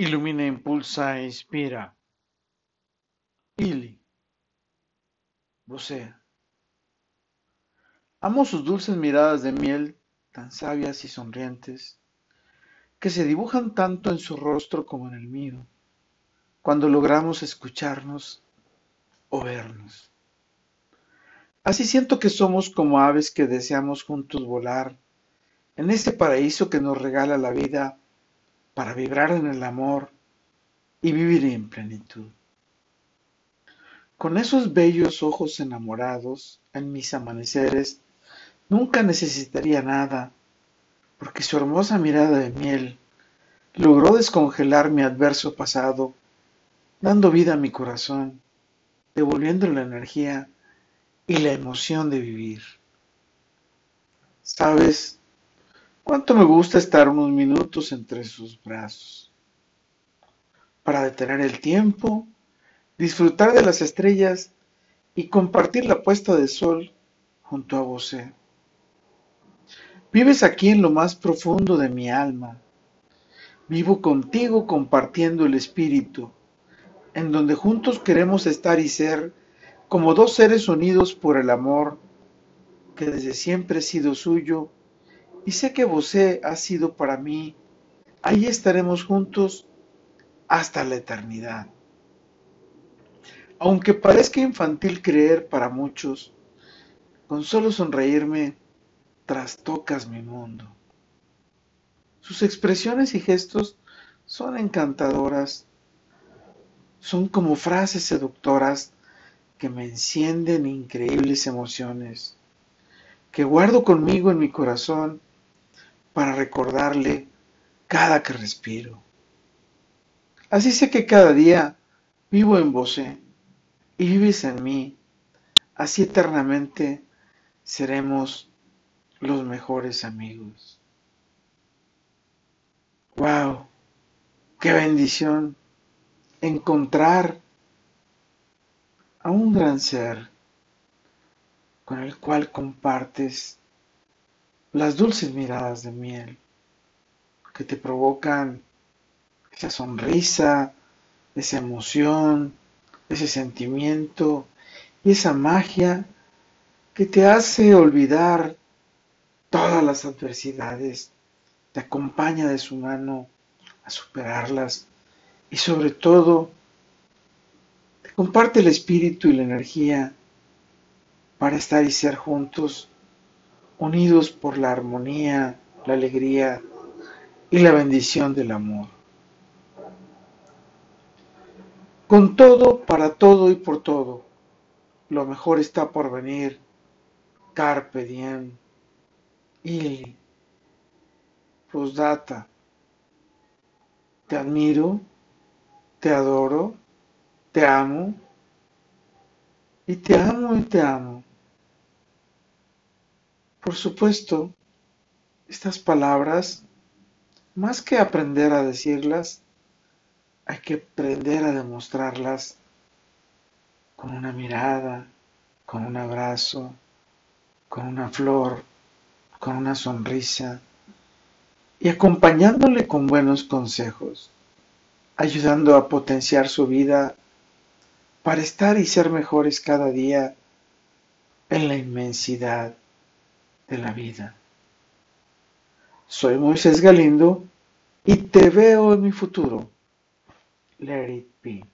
Ilumina, impulsa e inspira. Ili. Vocea. Amo sus dulces miradas de miel, tan sabias y sonrientes, que se dibujan tanto en su rostro como en el mío, cuando logramos escucharnos o vernos. Así siento que somos como aves que deseamos juntos volar en este paraíso que nos regala la vida para vibrar en el amor y vivir en plenitud. Con esos bellos ojos enamorados en mis amaneceres, nunca necesitaría nada, porque su hermosa mirada de miel logró descongelar mi adverso pasado, dando vida a mi corazón, devolviendo la energía y la emoción de vivir. ¿Sabes? Cuánto me gusta estar unos minutos entre sus brazos para detener el tiempo, disfrutar de las estrellas y compartir la puesta de sol junto a vos. Vives aquí en lo más profundo de mi alma. Vivo contigo compartiendo el espíritu, en donde juntos queremos estar y ser como dos seres unidos por el amor que desde siempre he sido suyo y sé que vos ha sido para mí. Ahí estaremos juntos hasta la eternidad. Aunque parezca infantil creer para muchos, con solo sonreírme trastocas mi mundo. Sus expresiones y gestos son encantadoras, son como frases seductoras que me encienden increíbles emociones, que guardo conmigo en mi corazón para recordarle cada que respiro. Así sé que cada día vivo en vos y vives en mí. Así eternamente seremos los mejores amigos. ¡Wow! ¡Qué bendición! Encontrar a un gran ser con el cual compartes las dulces miradas de miel que te provocan esa sonrisa, esa emoción, ese sentimiento y esa magia que te hace olvidar todas las adversidades, te acompaña de su mano a superarlas y sobre todo te comparte el espíritu y la energía para estar y ser juntos unidos por la armonía, la alegría y la bendición del amor. Con todo, para todo y por todo, lo mejor está por venir. Carpe diem. y Postdata. Te admiro, te adoro, te amo y te amo y te amo. Por supuesto, estas palabras, más que aprender a decirlas, hay que aprender a demostrarlas con una mirada, con un abrazo, con una flor, con una sonrisa y acompañándole con buenos consejos, ayudando a potenciar su vida para estar y ser mejores cada día en la inmensidad de la vida. Soy Moisés Galindo y te veo en mi futuro. Let it be.